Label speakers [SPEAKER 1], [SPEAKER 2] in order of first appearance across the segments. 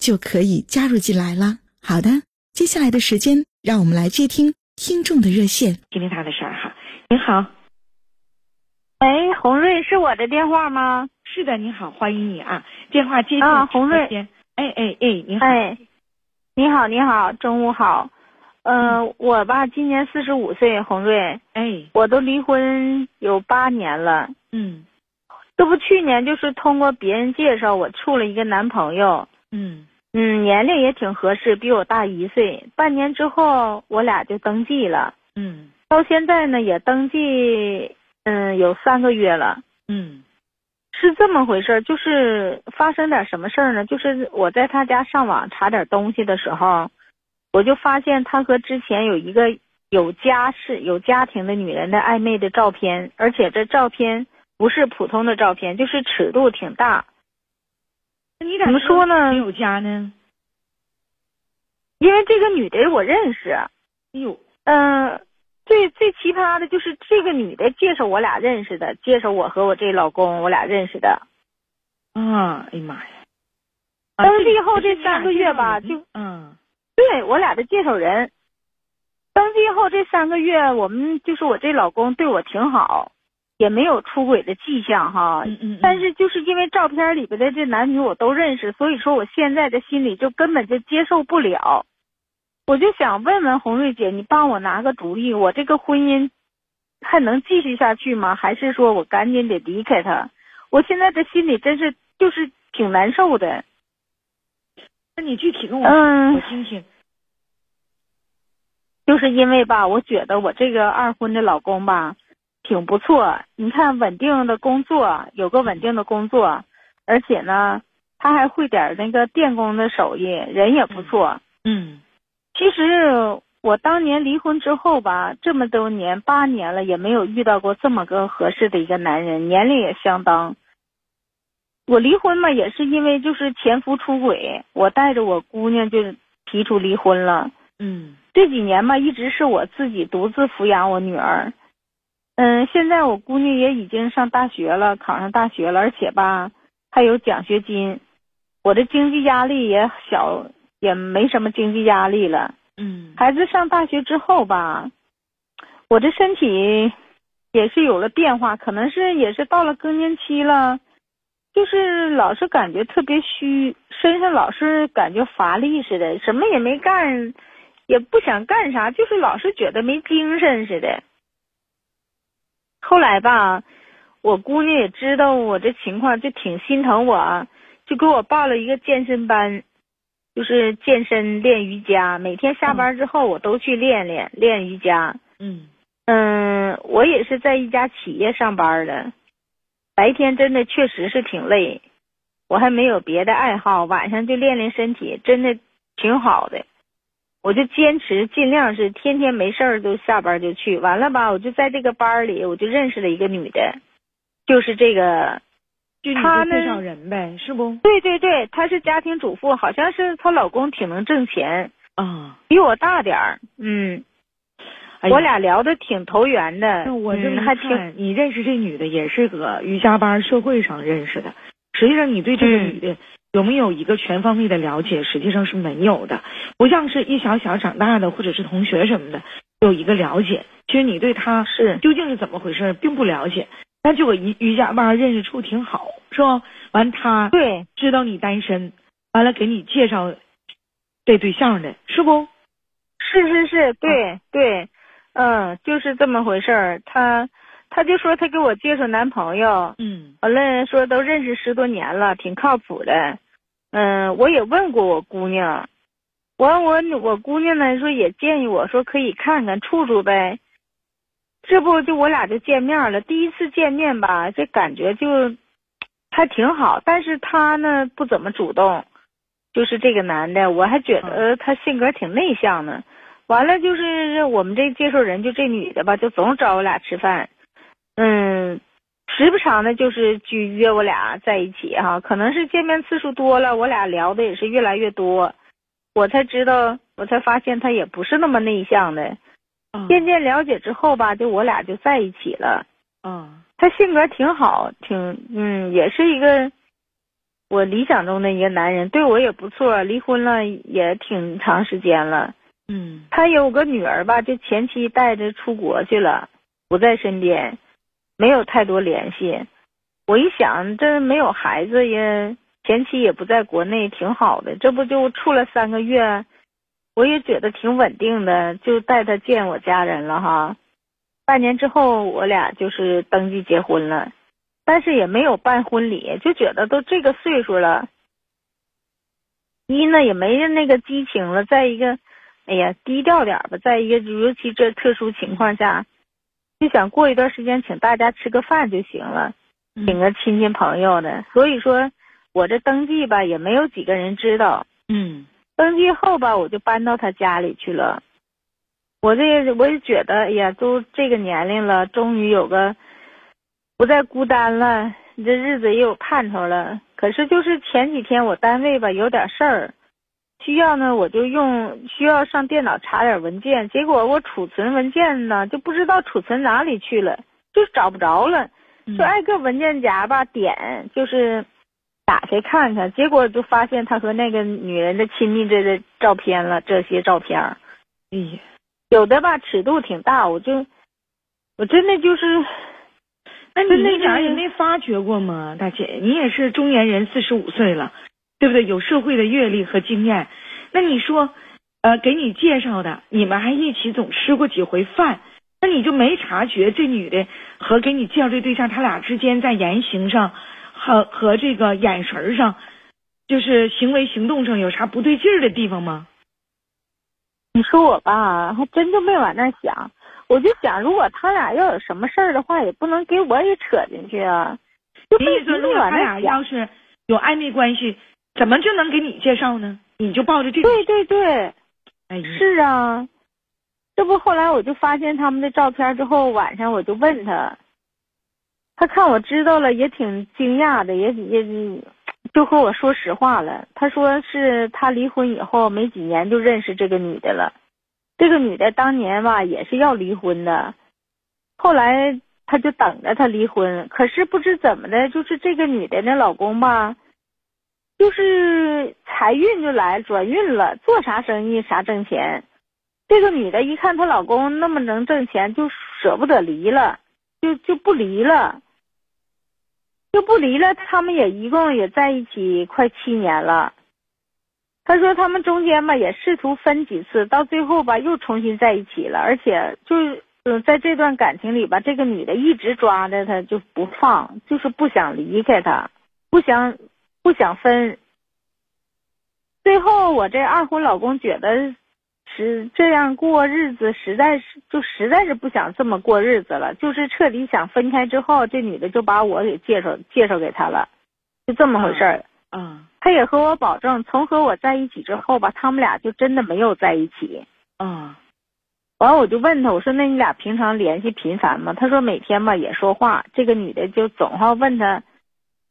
[SPEAKER 1] 就可以加入进来了。好的，接下来的时间，让我们来接听听众的热线，
[SPEAKER 2] 听听他的事儿哈。您好，
[SPEAKER 3] 喂，红瑞是我的电话吗？
[SPEAKER 2] 是的，你好，欢迎你啊，电话接
[SPEAKER 3] 啊，红瑞，
[SPEAKER 2] 哎哎哎，你好，
[SPEAKER 3] 哎，你好，你好，中午好。嗯，我吧，今年四十五岁，红瑞。
[SPEAKER 2] 哎，
[SPEAKER 3] 我都离婚有八年了。
[SPEAKER 2] 嗯，
[SPEAKER 3] 这不去年就是通过别人介绍，我处了一个男朋友。
[SPEAKER 2] 嗯
[SPEAKER 3] 嗯，年龄也挺合适，比我大一岁。半年之后，我俩就登记了。
[SPEAKER 2] 嗯，
[SPEAKER 3] 到现在呢，也登记，嗯，有三个月了。
[SPEAKER 2] 嗯，
[SPEAKER 3] 是这么回事，就是发生点什么事儿呢？就是我在他家上网查点东西的时候。我就发现他和之前有一个有家室、有家庭的女人的暧昧的照片，而且这照片不是普通的照片，就是尺度挺大。
[SPEAKER 2] 那你
[SPEAKER 3] 怎么说呢？
[SPEAKER 2] 没有家呢？
[SPEAKER 3] 因为这个女的我认识。哎
[SPEAKER 2] 呦，
[SPEAKER 3] 嗯，最最奇葩的就是这个女的介绍我俩认识的，介绍我和我这老公我俩认识的。
[SPEAKER 2] 啊，哎呀妈呀！
[SPEAKER 3] 登记后这三个月吧，就
[SPEAKER 2] 嗯。
[SPEAKER 3] 对我俩的介绍人，登记后这三个月，我们就是我这老公对我挺好，也没有出轨的迹象哈。
[SPEAKER 2] 嗯嗯。
[SPEAKER 3] 但是就是因为照片里边的这男女我都认识，所以说我现在的心里就根本就接受不了。我就想问问红瑞姐，你帮我拿个主意，我这个婚姻还能继续下去吗？还是说我赶紧得离开他？我现在这心里真是就是挺难受的。
[SPEAKER 2] 那你具体跟我说，我听听。
[SPEAKER 3] 就是因为吧，我觉得我这个二婚的老公吧，挺不错。你看，稳定的工作，有个稳定的工作，而且呢，他还会点那个电工的手艺，人也不错。
[SPEAKER 2] 嗯。
[SPEAKER 3] 其实我当年离婚之后吧，这么多年八年了，也没有遇到过这么个合适的一个男人，年龄也相当。我离婚嘛，也是因为就是前夫出轨，我带着我姑娘就提出离婚了。
[SPEAKER 2] 嗯，
[SPEAKER 3] 这几年嘛，一直是我自己独自抚养我女儿。嗯，现在我姑娘也已经上大学了，考上大学了，而且吧还有奖学金，我的经济压力也小，也没什么经济压力了。
[SPEAKER 2] 嗯，
[SPEAKER 3] 孩子上大学之后吧，我的身体也是有了变化，可能是也是到了更年期了。就是老是感觉特别虚，身上老是感觉乏力似的，什么也没干，也不想干啥，就是老是觉得没精神似的。后来吧，我姑娘也知道我这情况，就挺心疼我，就给我报了一个健身班，就是健身练瑜伽，每天下班之后我都去练练练瑜伽。
[SPEAKER 2] 嗯
[SPEAKER 3] 嗯，我也是在一家企业上班的。白天真的确实是挺累，我还没有别的爱好，晚上就练练身体，真的挺好的。我就坚持尽量是天天没事儿就下班就去，完了吧，我就在这个班里，我就认识了一个女的，就是这个，
[SPEAKER 2] 她介绍人呗，是不？
[SPEAKER 3] 对对对，她是家庭主妇，好像是她老公挺能挣钱
[SPEAKER 2] 啊，
[SPEAKER 3] 比我大点儿，嗯。我俩聊的挺投缘的，
[SPEAKER 2] 我这么
[SPEAKER 3] 还挺。
[SPEAKER 2] 你认识这女的也是搁瑜伽班社会上认识的，实际上你对这个女的有没有一个全方位的了解？实际上是没有的，不像是一小小长大的或者是同学什么的有一个了解。其实你对他
[SPEAKER 3] 是
[SPEAKER 2] 究竟是怎么回事并不了解。但就我瑜瑜伽班认识处挺好，是吧？完他
[SPEAKER 3] 对
[SPEAKER 2] 知道你单身，完了给你介绍。这对象的，是不？
[SPEAKER 3] 是是是，对对，嗯，就是这么回事儿。他他就说她给我介绍男朋友，
[SPEAKER 2] 嗯。
[SPEAKER 3] 完了说都认识十多年了，挺靠谱的。嗯，我也问过我姑娘，完我我姑娘呢说也建议我说可以看看处处呗。这不就我俩就见面了，第一次见面吧，这感觉就还挺好，但是他呢不怎么主动，就是这个男的，我还觉得他性格挺内向的。完了就是我们这介绍人就这女的吧，就总找我俩吃饭，嗯，时不常的就是去约我俩在一起哈，可能是见面次数多了，我俩聊的也是越来越多，我才知道，我才发现他也不是那么内向的。
[SPEAKER 2] 啊
[SPEAKER 3] 渐渐了解之后吧，就我俩就在一起了。
[SPEAKER 2] 嗯
[SPEAKER 3] 他性格挺好，挺嗯，也是一个我理想中的一个男人，对我也不错。离婚了也挺长时间了。
[SPEAKER 2] 嗯
[SPEAKER 3] 他有个女儿吧，就前妻带着出国去了，不在身边，没有太多联系。我一想，这没有孩子也，前妻也不在国内，挺好的。这不就处了三个月，我也觉得挺稳定的，就带他见我家人了哈。半年之后，我俩就是登记结婚了，但是也没有办婚礼，就觉得都这个岁数了，一呢也没那个激情了，再一个。哎呀，低调点吧。再一个，尤其这特殊情况下，就想过一段时间请大家吃个饭就行了，
[SPEAKER 2] 嗯
[SPEAKER 3] 请个亲戚朋友的。所以说，我这登记吧也没有几个人知道。
[SPEAKER 2] 嗯
[SPEAKER 3] 登记后吧，我就搬到他家里去了。我这我也觉得，哎呀，都这个年龄了，终于有个不再孤单了，你这日子也有盼头了。可是就是前几天我单位吧有点事儿。需要呢，我就用需要上电脑查点文件，结果我储存文件呢就不知道储存哪里去了，就找不着了，
[SPEAKER 2] 嗯。
[SPEAKER 3] 就挨个文件夹吧点，就是打开看看，结果就发现他和那个女人的亲密这的照片了，这些照片
[SPEAKER 2] 哎呀，
[SPEAKER 3] 有的吧尺度挺大，我就我真的就是，
[SPEAKER 2] 那你
[SPEAKER 3] 真的
[SPEAKER 2] 一点儿也没发觉过吗，大姐？你也是中年人，四十五岁了，对不对？有社会的阅历和经验。那你说，呃，给你介绍的，你们还一起总吃过几回饭，那你就没察觉这女的和给你介绍这对象，他俩之间在言行上和和这个眼神上，就是行为行动上有啥不对劲儿的地方吗？
[SPEAKER 3] 你说我吧，还真就没往那想。我就想，如果他俩要有什么事儿的话，也不能给我也扯进去啊。就
[SPEAKER 2] 你意思，如果他。俩要是有暧昧关系，怎么就能给你介绍呢？你就抱着这种，
[SPEAKER 3] 对对对，
[SPEAKER 2] 哎，
[SPEAKER 3] 是啊。这不后来我就发现他们的照片之后，晚上我就问他，他看我知道了，也挺惊讶的，也也就和我说实话了。他说是他离婚以后没几年就认识这个女的了，这个女的当年吧也是要离婚的，后来他就等着他离婚，可是不知怎么的，就是这个女的那老公吧，就是财运就来转运了，做啥生意啥挣钱。这个女的一看她老公那么能挣钱，就舍不得离了，就就不离了，就不离了。他们也一共也在一起快七年了。他说他们中间吧也试图分几次，到最后吧又重新在一起了，而且就是嗯在这段感情里吧，这个女的一直抓着他就不放，就是不想离开他，不想不想分。最后我这二婚老公觉得。是这样过日子，实在是就实在是不想这么过日子了，就是彻底想分开之后，这女的就把我给介绍介绍给他了，就这么回事儿。
[SPEAKER 2] 啊
[SPEAKER 3] 他也和我保证，从和我在一起之后吧，他们俩就真的没有在一起。
[SPEAKER 2] 嗯
[SPEAKER 3] 完了我就问他，我说那你俩平常联系频繁吗？他说每天吧也说话。这个女的就总好问他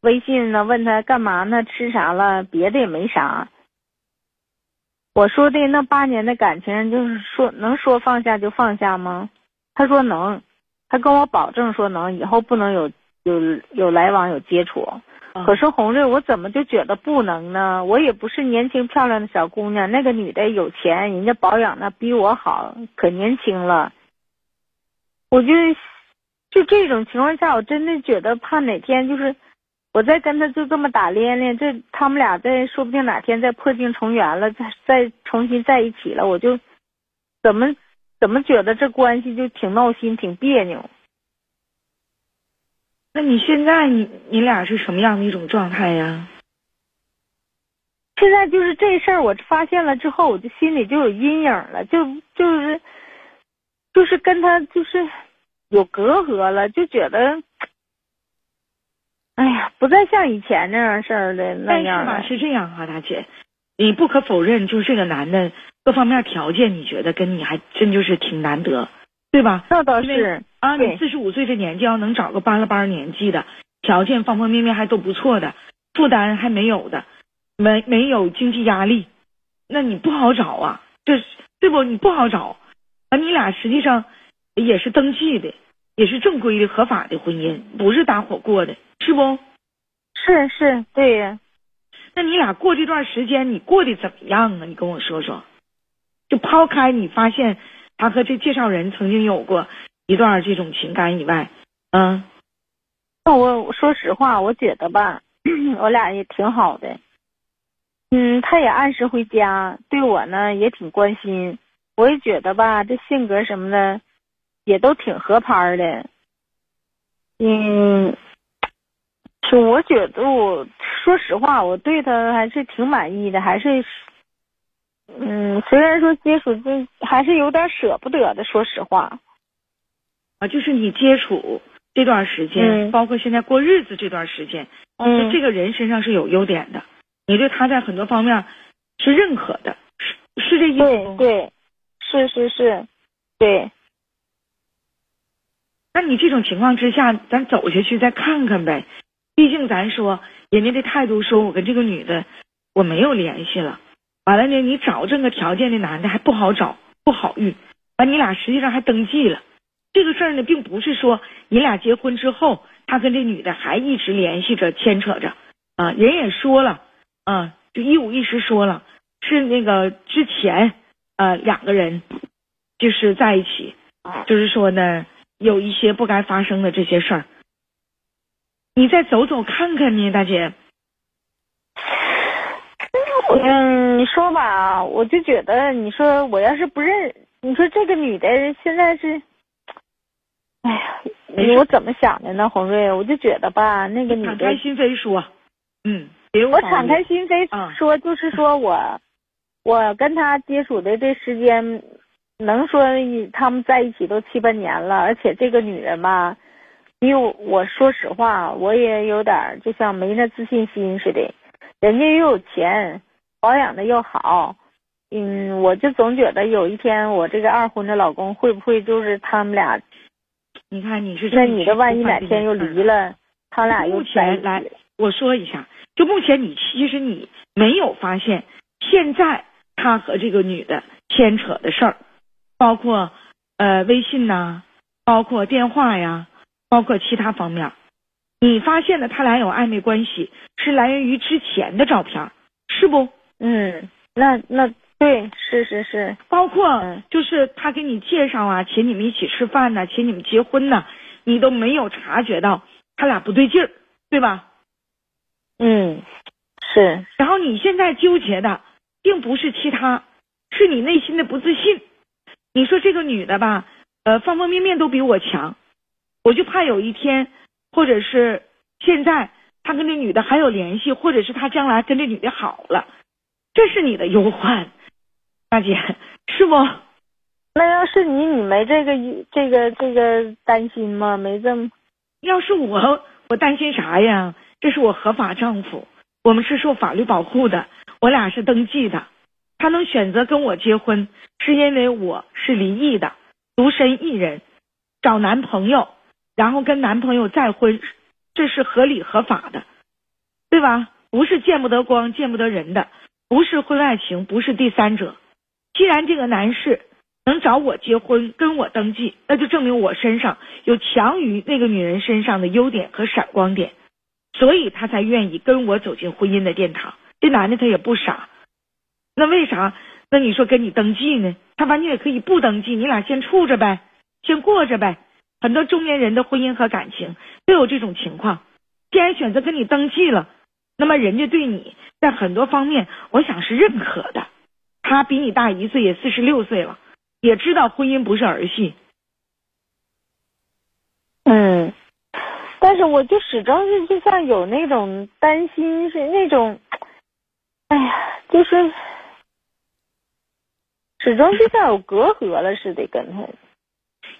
[SPEAKER 3] 微信呢，问他干嘛呢，吃啥了，别的也没啥。我说的那八年的感情，就是说能说放下就放下吗？他说能，他跟我保证说能，以后不能有有有来往有接触。
[SPEAKER 2] 啊
[SPEAKER 3] 可是红瑞，我怎么就觉得不能呢？我也不是年轻漂亮的小姑娘，那个女的有钱，人家保养的比我好，可年轻了。我就就这种情况下，我真的觉得怕哪天就是我我再跟他就这么打连连，这他们俩再说不定哪天再破镜重圆了，再再重新在一起了，我就怎么怎么觉得这关系就挺闹心，挺别扭。
[SPEAKER 2] 那你现在你你俩是什么样的一种状态呀？
[SPEAKER 3] 现在就是这事儿，我发现了之后，我就心里就有阴影了，就就是就是跟他就是有隔阂了，就觉得，哎呀，不再像以前那样事儿的那样
[SPEAKER 2] 了。是这样啊，大姐，你不可否认，就是这个男的各方面条件，你觉得跟你还真就是挺难得，对吧？
[SPEAKER 3] 那倒是
[SPEAKER 2] 啊，你四十五岁这年纪要能找个班了班年纪的，条件方方面面还都不错的，负担还没有的。没没有经济压力，那你不好找啊，这对不？你不好找啊！你俩实际上也是登记的，也是正规的、合法的婚姻，不是搭伙过的，是不？
[SPEAKER 3] 是是，对呀。
[SPEAKER 2] 那你俩过这段时间，你过得怎么样啊？你跟我说说。就抛开你发现他和这介绍人曾经有过一段这种情感以外，嗯，
[SPEAKER 3] 那我说实话，我觉得吧，我俩也挺好的。嗯，他也按时回家，对我呢也挺关心。我也觉得吧，这性格什么的也都挺合拍的。嗯，就我觉得，我说实话，我对他还是挺满意的，还是嗯，虽然说接触这还是有点舍不得的。说实话，
[SPEAKER 2] 啊，就是你接触这段时间，包括现在过日子这段时间，
[SPEAKER 3] 嗯，
[SPEAKER 2] 这个人身上是有优点的。你对他在很多方面是认可的，是是这意思
[SPEAKER 3] 吗？对对，是是是，对。
[SPEAKER 2] 那你这种情况之下，咱走下去再看看呗。毕竟咱说人家的态度，说我跟这个女的我没有联系了。完了呢，你找这个条件的男的还不好找，不好遇。完，你俩实际上还登记了。这个事儿呢，并不是说你俩结婚之后，他跟这女的还一直联系着、牵扯着啊。人也说了。啊，就一五一十说了，是那个之前呃两个人就是在一起，就是说呢有一些不该发生的这些事儿，你再走走看看呢，大姐。
[SPEAKER 3] 嗯，你说吧，我就觉得你说我要是不认，你说这个女的现在是，哎呀，我怎么想的呢，红瑞？我就觉得吧，那个女的
[SPEAKER 2] 敞开心扉说，嗯。
[SPEAKER 3] 我敞开心扉说，就是说我，我跟他接触的这时间，能说他们在一起都七八年了，而且这个女人吧，比我我说实话，我也有点就像没那自信心似的。人家又有钱，保养的又好，嗯，我就总觉得有一天我这个二婚的老公会不会就是他们俩？
[SPEAKER 2] 你看你是
[SPEAKER 3] 那女的万一哪天又离了，他俩又
[SPEAKER 2] 钱来，我说一下。就目前，你其实你没有发现，现在他和这个女的牵扯的事儿，包括呃微信呐，包括电话呀，包括其他方面，你发现的他俩有暧昧关系，是来源于之前的照片，是不？
[SPEAKER 3] 嗯，那那对，是是是，
[SPEAKER 2] 包括就是他给你介绍啊，请你们一起吃饭呐，请你们结婚呐，你都没有察觉到他俩不对劲儿，对吧？
[SPEAKER 3] 嗯，是。
[SPEAKER 2] 然后你现在纠结的，并不是其他，是你内心的不自信。你说这个女的吧，呃，方方面面都比我强，我就怕有一天，或者是现在，他跟这女的还有联系，或者是他将来跟这女的好了，这是你的忧患，大姐，是不？
[SPEAKER 3] 那要是你，你没这个这个这个担心吗？没这么？
[SPEAKER 2] 要是我，我担心啥呀？这是我合法丈夫，我们是受法律保护的，我俩是登记的。他能选择跟我结婚，是因为我是离异的，独身一人，找男朋友，然后跟男朋友再婚，这是合理合法的，对吧？不是见不得光、见不得人的，不是婚外情，不是第三者。既然这个男士能找我结婚，跟我登记，那就证明我身上有强于那个女人身上的优点和闪光点。所以他才愿意跟我走进婚姻的殿堂。这男的他也不傻，那为啥？那你说跟你登记呢？他完全也可以不登记，你俩先处着呗，先过着呗。很多中年人的婚姻和感情都有这种情况，既然选择跟你登记了，那么人家对你在很多方面，我想是认可的。他比你大一岁，也四十六岁了，也知道婚姻不是儿戏。
[SPEAKER 3] 嗯，但是我就始终是就像有那种担心，是那种，哎呀，就是始终就像有隔阂了似的，跟他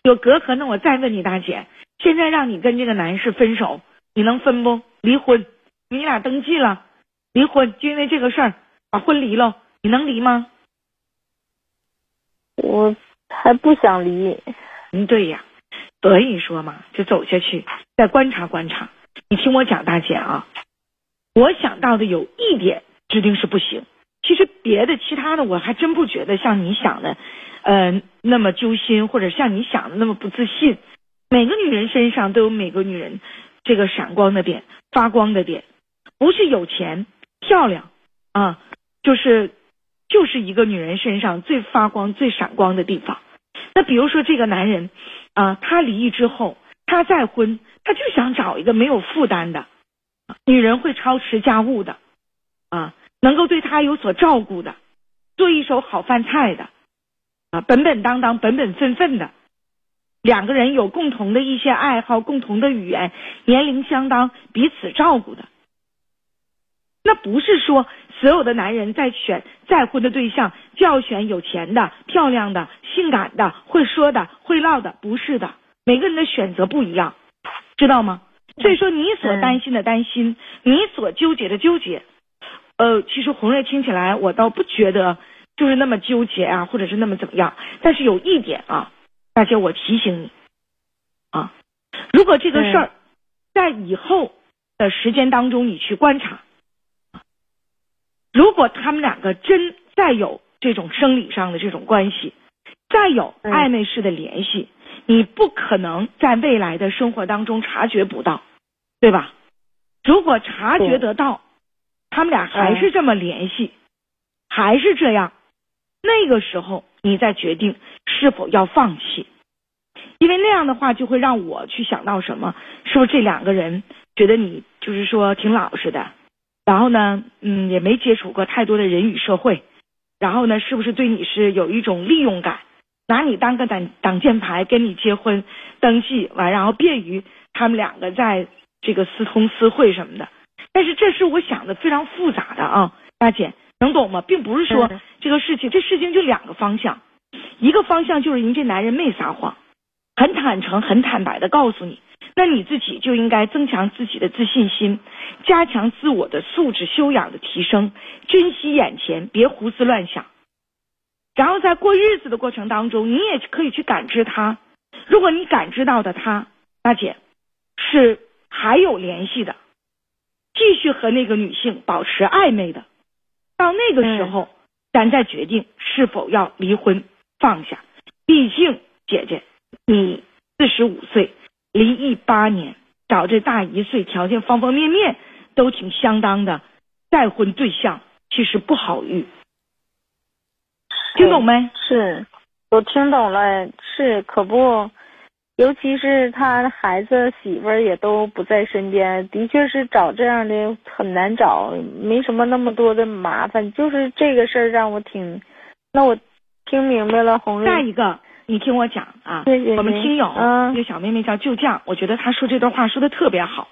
[SPEAKER 2] 有隔阂。那我再问你，大姐，现在让你跟这个男士分手，你能分不？离婚？你俩登记了，离婚就因为这个事儿把婚离了，你能离吗？
[SPEAKER 3] 我还不想离。
[SPEAKER 2] 嗯，对呀。所以说嘛，就走下去，再观察观察。你听我讲，大姐啊，我想到的有一点指定是不行。其实别的其他的，我还真不觉得像你想的，呃，那么揪心，或者像你想的那么不自信。每个女人身上都有每个女人这个闪光的点、发光的点，不是有钱、漂亮啊，就是就是一个女人身上最发光、最闪光的地方。那比如说这个男人。啊，他离异之后，他再婚，他就想找一个没有负担的女人，会操持家务的，啊，能够对他有所照顾的，做一手好饭菜的，啊，本本当当、本本分分的，两个人有共同的一些爱好、共同的语言，年龄相当，彼此照顾的。那不是说所有的男人在选再婚的对象就要选有钱的、漂亮的、性感的、会说的、会唠的，不是的。每个人的选择不一样，知道吗？所以说你所担心的担心，你所纠结的纠结，呃，其实红瑞听起来我倒不觉得就是那么纠结啊，或者是那么怎么样。但是有一点啊，大姐我提醒你啊，如果这个事儿在以后的时间当中你去观察。如果他们两个真再有这种生理上的这种关系，再有暧昧式的联系，你不可能在未来的生活当中察觉不到，对吧？如果察觉得到，他们俩还是这么联系，还是这样，那个时候你再决定是否要放弃，因为那样的话就会让我去想到什么？是不是这两个人觉得你就是说挺老实的？然后呢，嗯，也没接触过太多的人与社会，然后呢，是不是对你是有一种利用感，拿你当个挡挡箭牌，跟你结婚登记完，然后便于他们两个在这个私通私会什么的。但是这是我想的非常复杂的啊，大姐能懂吗？并不是说这个事情，这事情就两个方向，一个方向就是您这男人没撒谎，很坦诚、很坦白的告诉你。那你自己就应该增强自己的自信心，加强自我的素质修养的提升，珍惜眼前，别胡思乱想。然后在过日子的过程当中，你也可以去感知他。如果你感知到的他，大姐是还有联系的，继续和那个女性保持暧昧的，到那个时候，咱再决定是否要离婚放下。毕竟姐姐，你四十五岁。离异八年，找这大一岁，条件方方面面都挺相当的，再婚对象其实不好遇，听懂没？
[SPEAKER 3] 是，我听懂了，是可不，尤其是他孩子媳妇儿也都不在身边，的确是找这样的很难找，没什么那么多的麻烦，就是这个事儿让我挺，那我听明白了，红瑞
[SPEAKER 2] 再一个。你听我讲啊，我们听友一个小妹妹叫旧酱，我觉得她说这段话说的特别好。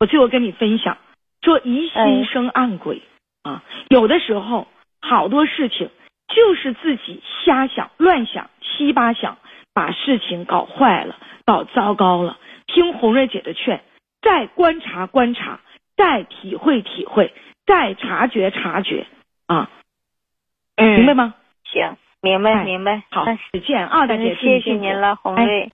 [SPEAKER 2] 我最后跟你分享，说疑心生暗鬼啊，有的时候好多事情就是自己瞎想、乱想、七八想，把事情搞坏了、搞糟糕了。听红瑞姐的劝，再观察观察，再体会体会，再察觉察觉啊，明白吗？
[SPEAKER 3] 行。明白，明白，
[SPEAKER 2] 好，再见啊，大姐，
[SPEAKER 3] 谢谢您了，红瑞。